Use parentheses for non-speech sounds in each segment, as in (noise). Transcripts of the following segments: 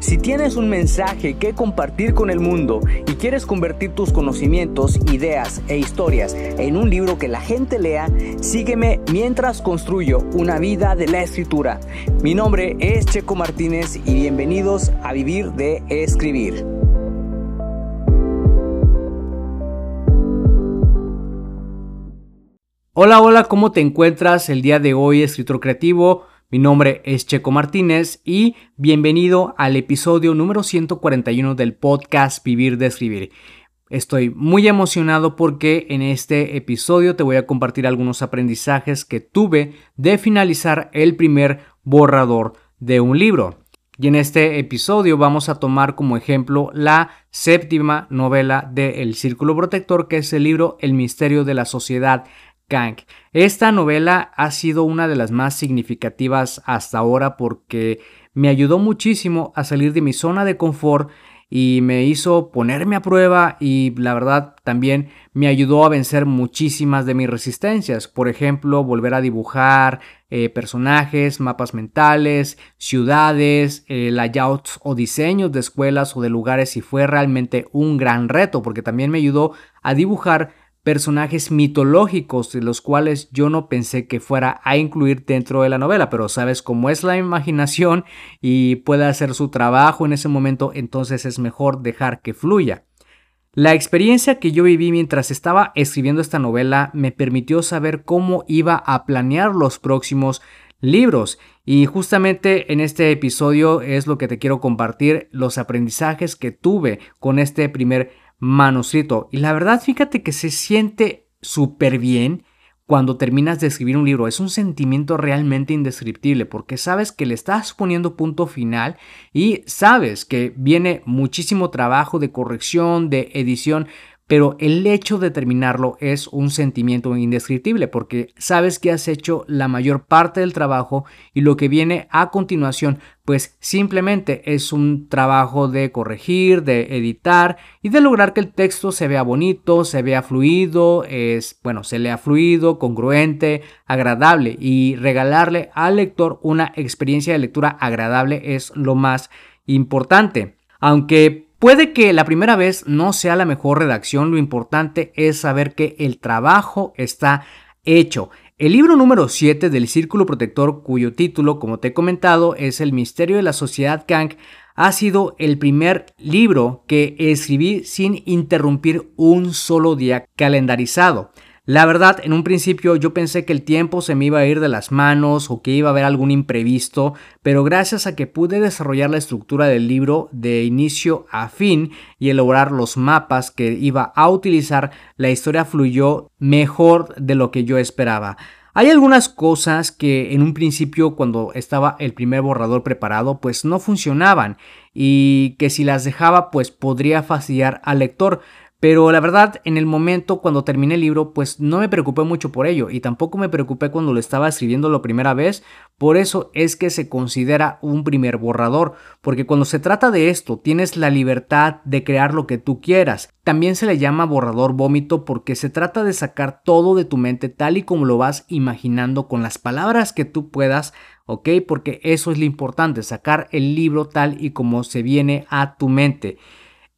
Si tienes un mensaje que compartir con el mundo y quieres convertir tus conocimientos, ideas e historias en un libro que la gente lea, sígueme mientras construyo una vida de la escritura. Mi nombre es Checo Martínez y bienvenidos a Vivir de Escribir. Hola, hola, ¿cómo te encuentras el día de hoy, escritor creativo? Mi nombre es Checo Martínez y bienvenido al episodio número 141 del podcast Vivir de Escribir. Estoy muy emocionado porque en este episodio te voy a compartir algunos aprendizajes que tuve de finalizar el primer borrador de un libro. Y en este episodio vamos a tomar como ejemplo la séptima novela de El Círculo Protector, que es el libro El Misterio de la Sociedad esta novela ha sido una de las más significativas hasta ahora porque me ayudó muchísimo a salir de mi zona de confort y me hizo ponerme a prueba y la verdad también me ayudó a vencer muchísimas de mis resistencias. Por ejemplo, volver a dibujar eh, personajes, mapas mentales, ciudades, eh, layouts o diseños de escuelas o de lugares y fue realmente un gran reto porque también me ayudó a dibujar personajes mitológicos de los cuales yo no pensé que fuera a incluir dentro de la novela, pero sabes cómo es la imaginación y puede hacer su trabajo en ese momento, entonces es mejor dejar que fluya. La experiencia que yo viví mientras estaba escribiendo esta novela me permitió saber cómo iba a planear los próximos libros y justamente en este episodio es lo que te quiero compartir, los aprendizajes que tuve con este primer manuscrito. Y la verdad, fíjate que se siente súper bien cuando terminas de escribir un libro. Es un sentimiento realmente indescriptible porque sabes que le estás poniendo punto final y sabes que viene muchísimo trabajo de corrección, de edición, pero el hecho de terminarlo es un sentimiento indescriptible porque sabes que has hecho la mayor parte del trabajo y lo que viene a continuación pues simplemente es un trabajo de corregir, de editar y de lograr que el texto se vea bonito, se vea fluido, es bueno, se lea fluido, congruente, agradable y regalarle al lector una experiencia de lectura agradable es lo más importante. Aunque Puede que la primera vez no sea la mejor redacción, lo importante es saber que el trabajo está hecho. El libro número 7 del Círculo Protector, cuyo título, como te he comentado, es El Misterio de la Sociedad Kang, ha sido el primer libro que escribí sin interrumpir un solo día calendarizado. La verdad, en un principio yo pensé que el tiempo se me iba a ir de las manos o que iba a haber algún imprevisto, pero gracias a que pude desarrollar la estructura del libro de inicio a fin y elaborar los mapas que iba a utilizar, la historia fluyó mejor de lo que yo esperaba. Hay algunas cosas que en un principio cuando estaba el primer borrador preparado pues no funcionaban y que si las dejaba pues podría fastidiar al lector, pero la verdad, en el momento cuando terminé el libro, pues no me preocupé mucho por ello y tampoco me preocupé cuando lo estaba escribiendo la primera vez. Por eso es que se considera un primer borrador, porque cuando se trata de esto, tienes la libertad de crear lo que tú quieras. También se le llama borrador vómito porque se trata de sacar todo de tu mente tal y como lo vas imaginando con las palabras que tú puedas ¿ok? Porque eso es lo importante, sacar el libro tal y como se viene a tu mente.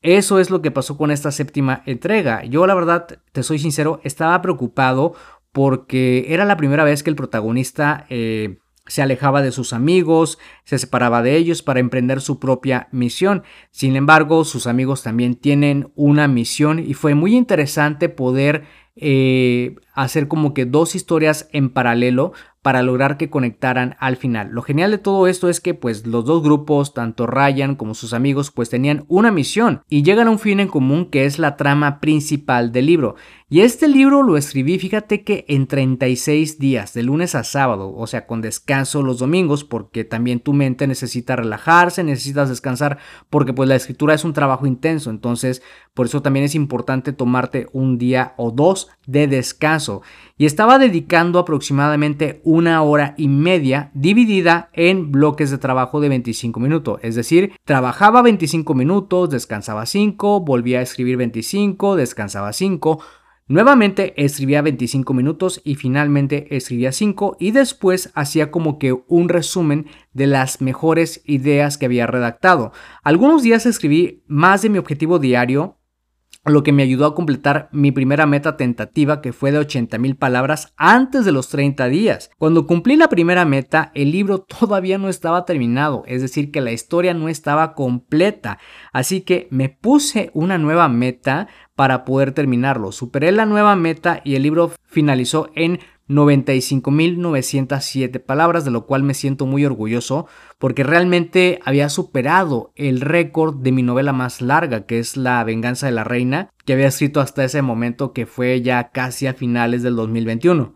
Eso es lo que pasó con esta séptima entrega. Yo la verdad, te soy sincero, estaba preocupado porque era la primera vez que el protagonista eh, se alejaba de sus amigos, se separaba de ellos para emprender su propia misión. Sin embargo, sus amigos también tienen una misión y fue muy interesante poder eh, hacer como que dos historias en paralelo para lograr que conectaran al final. Lo genial de todo esto es que pues los dos grupos, tanto Ryan como sus amigos, pues tenían una misión y llegan a un fin en común que es la trama principal del libro. Y este libro lo escribí, fíjate que en 36 días, de lunes a sábado, o sea, con descanso los domingos, porque también tu mente necesita relajarse, necesitas descansar, porque pues la escritura es un trabajo intenso, entonces por eso también es importante tomarte un día o dos de descanso. Y estaba dedicando aproximadamente una hora y media dividida en bloques de trabajo de 25 minutos. Es decir, trabajaba 25 minutos, descansaba 5, volvía a escribir 25, descansaba 5. Nuevamente escribía 25 minutos y finalmente escribía 5 y después hacía como que un resumen de las mejores ideas que había redactado. Algunos días escribí más de mi objetivo diario, lo que me ayudó a completar mi primera meta tentativa que fue de 80 mil palabras antes de los 30 días. Cuando cumplí la primera meta, el libro todavía no estaba terminado, es decir, que la historia no estaba completa. Así que me puse una nueva meta para poder terminarlo. Superé la nueva meta y el libro finalizó en 95.907 palabras, de lo cual me siento muy orgulloso porque realmente había superado el récord de mi novela más larga, que es La venganza de la reina, que había escrito hasta ese momento, que fue ya casi a finales del 2021.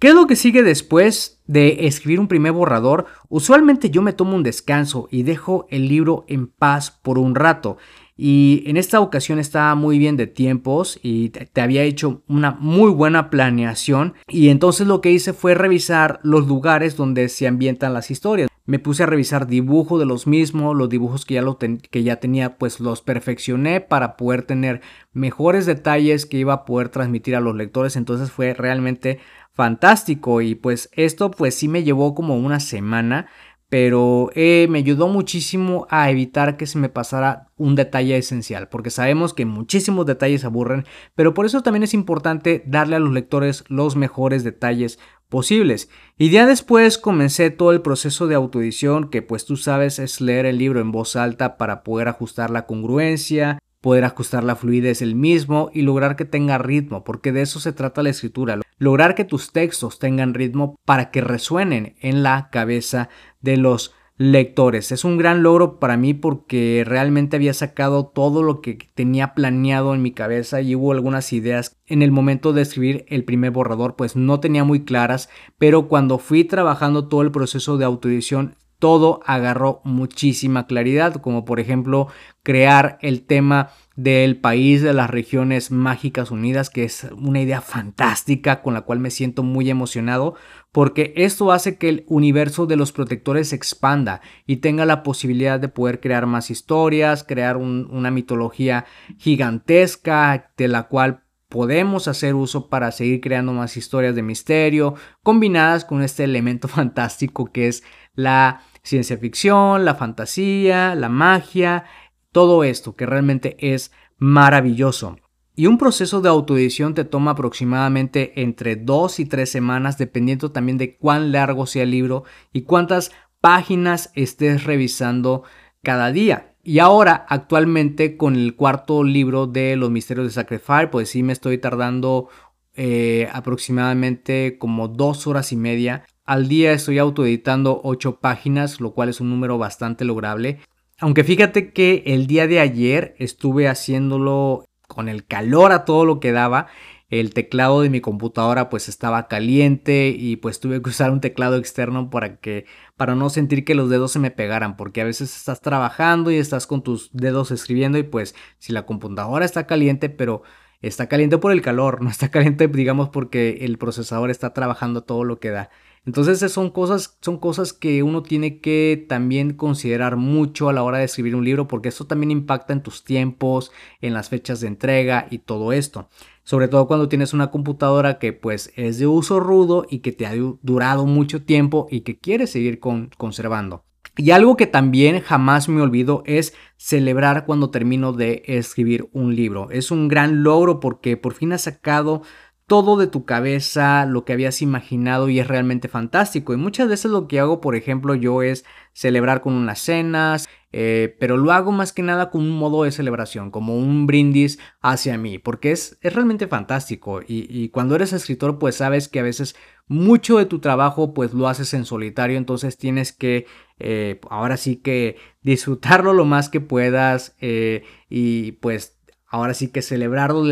¿Qué es lo que sigue después de escribir un primer borrador? Usualmente yo me tomo un descanso y dejo el libro en paz por un rato. Y en esta ocasión estaba muy bien de tiempos y te había hecho una muy buena planeación. Y entonces lo que hice fue revisar los lugares donde se ambientan las historias. Me puse a revisar dibujo de los mismos, los dibujos que ya, lo que ya tenía, pues los perfeccioné para poder tener mejores detalles que iba a poder transmitir a los lectores. Entonces fue realmente fantástico y pues esto pues sí me llevó como una semana pero eh, me ayudó muchísimo a evitar que se me pasara un detalle esencial, porque sabemos que muchísimos detalles aburren, pero por eso también es importante darle a los lectores los mejores detalles posibles. Y ya después comencé todo el proceso de autoedición, que pues tú sabes es leer el libro en voz alta para poder ajustar la congruencia, poder ajustar la fluidez del mismo y lograr que tenga ritmo, porque de eso se trata la escritura, lograr que tus textos tengan ritmo para que resuenen en la cabeza de los lectores. Es un gran logro para mí porque realmente había sacado todo lo que tenía planeado en mi cabeza y hubo algunas ideas en el momento de escribir el primer borrador pues no tenía muy claras, pero cuando fui trabajando todo el proceso de autoedición todo agarró muchísima claridad, como por ejemplo crear el tema del país de las regiones mágicas unidas, que es una idea fantástica con la cual me siento muy emocionado, porque esto hace que el universo de los protectores se expanda y tenga la posibilidad de poder crear más historias, crear una mitología gigantesca de la cual podemos hacer uso para seguir creando más historias de misterio, combinadas con este elemento (laughs) fantástico que es la ciencia ficción, la fantasía, la magia, todo esto que realmente es maravilloso. Y un proceso de autoedición te toma aproximadamente entre dos y tres semanas, dependiendo también de cuán largo sea el libro y cuántas páginas estés revisando cada día. Y ahora, actualmente, con el cuarto libro de Los Misterios de Sacrifice, pues sí me estoy tardando eh, aproximadamente como dos horas y media. Al día estoy autoeditando ocho páginas, lo cual es un número bastante lograble. Aunque fíjate que el día de ayer estuve haciéndolo con el calor a todo lo que daba. El teclado de mi computadora pues estaba caliente y pues tuve que usar un teclado externo para que para no sentir que los dedos se me pegaran, porque a veces estás trabajando y estás con tus dedos escribiendo y pues si la computadora está caliente, pero está caliente por el calor, (laughs) no está caliente digamos porque el procesador está trabajando todo lo que da. Entonces son cosas, son cosas que uno tiene que también considerar mucho a la hora de escribir un libro porque esto también impacta en tus tiempos, en las fechas de entrega y todo esto. Sobre todo cuando tienes una computadora que pues es de uso rudo y que te ha durado mucho tiempo y que quieres seguir conservando. Y algo que también jamás me olvido es celebrar cuando termino de escribir un libro. Es un gran logro porque por fin has sacado todo de tu cabeza, lo que habías imaginado y es realmente fantástico. Y muchas veces lo que hago, por ejemplo, yo es celebrar con unas cenas, eh, pero lo hago más que nada con un modo de celebración, como un brindis hacia mí, porque es, es realmente fantástico. Y, cuando eres escritor, pues sabes que a veces mucho de tu trabajo pues lo haces en solitario, entonces tienes que eh, ahora sí que disfrutarlo lo más que puedas eh, y pues ahora sí que celebrarlo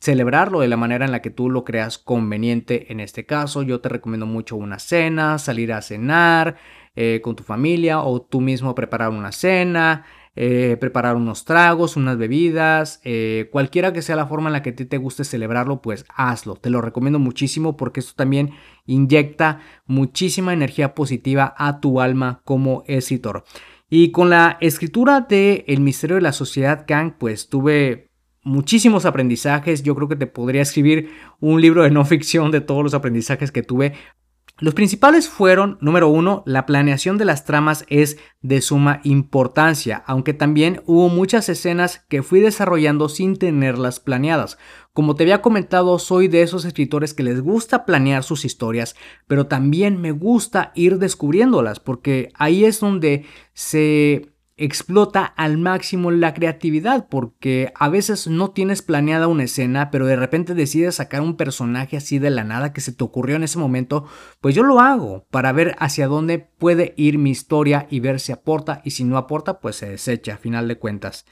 celebrarlo de la manera en la que tú lo creas conveniente. En este caso, yo te recomiendo mucho una cena, salir a cenar eh, con tu familia o tú mismo preparar una cena, eh, preparar unos tragos, unas bebidas, eh, cualquiera que sea la forma en la que ti te guste celebrarlo, pues hazlo. Te lo recomiendo muchísimo porque esto también inyecta muchísima energía positiva a tu alma como escritor. Y con la escritura de El misterio de la sociedad Kang, pues tuve muchísimos aprendizajes. Yo creo que te podría escribir un libro de no (laughs) ficción de todos los aprendizajes que tuve. Los principales fueron, número uno, la planeación de las tramas es de suma importancia, aunque también hubo muchas escenas que fui desarrollando sin tenerlas planeadas. Como te había comentado, soy de esos escritores que les gusta planear sus historias, pero también me gusta ir descubriéndolas, porque ahí es donde se explota al máximo la creatividad porque a veces no tienes planeada una escena, pero de repente decides sacar un personaje así de la nada que se te ocurrió en ese momento, pues yo lo hago para ver hacia dónde puede ir mi historia y ver si aporta y si no aporta, pues se desecha a final de cuentas.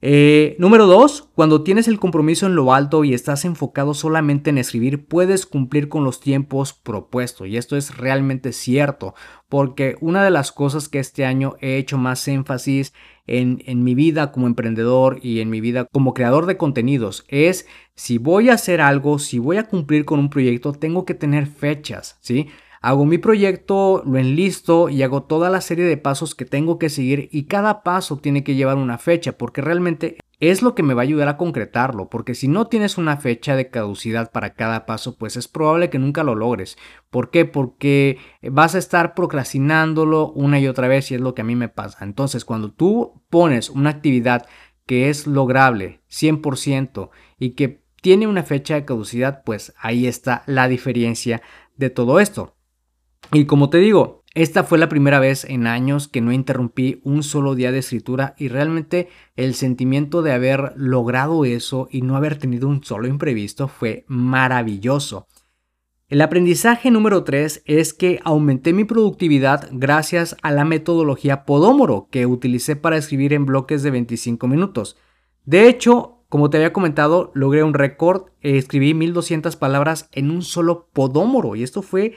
Eh, número 2. Cuando tienes el compromiso en lo alto y estás enfocado solamente en escribir, puedes cumplir con los tiempos propuestos. Y esto es realmente cierto, porque una de las cosas que este año he hecho más énfasis en, en mi vida como emprendedor y en mi vida como creador de contenidos es si voy a hacer algo, si voy a cumplir con un proyecto, tengo que tener fechas, ¿sí? Hago mi proyecto, lo enlisto y hago toda la serie de pasos que tengo que seguir y cada paso tiene que llevar una fecha porque realmente es lo que me va a ayudar a concretarlo, porque si no tienes una fecha de caducidad para cada paso, pues es probable que nunca lo logres. ¿Por qué? Porque vas a estar procrastinándolo una y otra vez y es lo que a mí me pasa. Entonces, cuando tú pones una actividad que es lograble 100% y que tiene una fecha de caducidad, pues ahí está la diferencia de todo esto. Y como te digo, esta fue la primera vez en años que no interrumpí un solo día de escritura y realmente el sentimiento de haber logrado eso y no haber tenido un solo imprevisto fue maravilloso. El aprendizaje número 3 es que aumenté mi productividad gracias a la metodología Podómoro que utilicé para escribir en bloques de 25 minutos. De hecho, como te había comentado, logré un récord, escribí 1200 palabras en un solo Podómoro y esto fue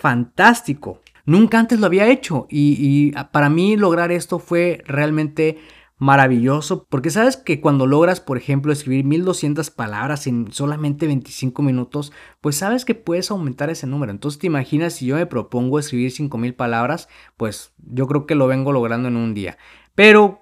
fantástico. Nunca antes lo había hecho y, para mí lograr esto fue realmente maravilloso porque sabes que cuando logras por ejemplo escribir 1200 palabras en solamente 25 minutos pues sabes que puedes aumentar ese número entonces te imaginas si yo me propongo escribir 5000 palabras pues yo creo que lo vengo logrando en un día pero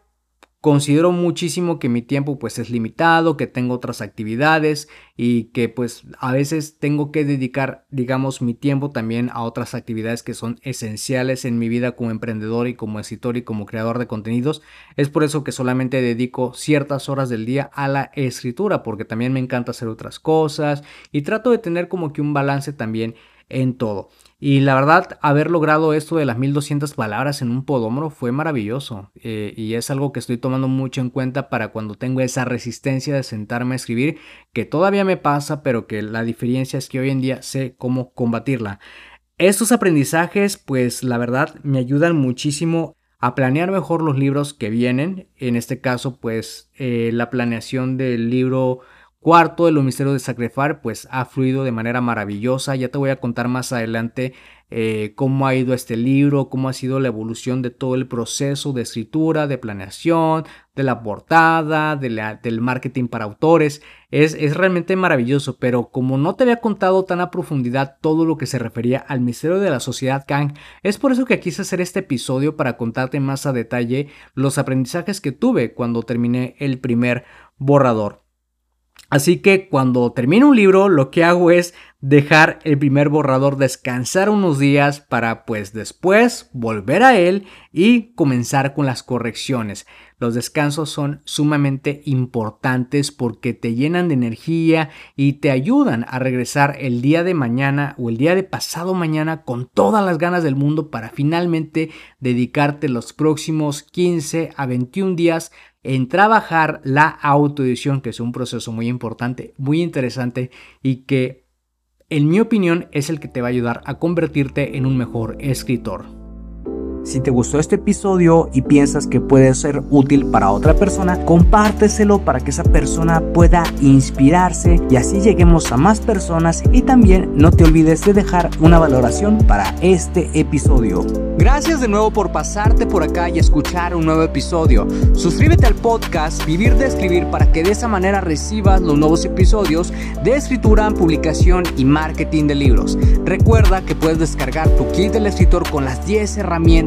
Considero muchísimo que mi tiempo pues es limitado, que tengo otras actividades y que pues a veces tengo que dedicar digamos mi tiempo también a otras actividades que son esenciales en mi vida como emprendedor y como escritor y como creador de contenidos. Es por eso que solamente dedico ciertas horas del día a la escritura porque también me encanta hacer otras cosas y trato de tener como que un balance también en todo. Y la verdad, haber logrado esto de las 1200 palabras en un podómoro fue maravilloso. Eh, y es algo que estoy tomando mucho en cuenta para cuando tengo esa resistencia de sentarme a escribir, que todavía me pasa, pero que la diferencia es que hoy en día sé cómo combatirla. Estos aprendizajes, pues la verdad, me ayudan muchísimo a planear mejor los libros que vienen. En este caso, pues eh, la planeación del libro cuarto de los misterios de Sacrifar, pues ha fluido de manera maravillosa. Ya te voy a contar más adelante eh, cómo ha ido este libro, cómo ha sido la evolución de todo el proceso de escritura, de planeación, de la portada, del marketing para autores. Es, es, realmente maravilloso, pero como no te había contado tan a profundidad todo lo que se refería al misterio de la sociedad Kang, es por eso que quise hacer este episodio para contarte más a detalle los aprendizajes que tuve cuando terminé el primer borrador. Así que cuando termino un libro, lo que hago es dejar el primer borrador descansar unos días para pues después volver a él y comenzar con las correcciones. Los descansos son sumamente importantes porque te llenan de energía y te ayudan a regresar el día de mañana o el día de pasado mañana con todas las ganas del mundo para finalmente dedicarte los próximos 15 a 21 días en trabajar la autoedición, que es un proceso muy importante, muy interesante y que, en mi opinión, es el que te va a ayudar a convertirte en un mejor escritor. Si te gustó este episodio y piensas que puede ser útil para otra persona, compárteselo para que esa persona pueda inspirarse y así lleguemos a más personas y también no te olvides de dejar una valoración para este episodio. Gracias de nuevo por pasarte por acá y escuchar un nuevo episodio. Suscríbete al podcast Vivir de Escribir para que de esa manera recibas los nuevos episodios de escritura, publicación y marketing de libros. Recuerda que puedes descargar tu kit del escritor con las 10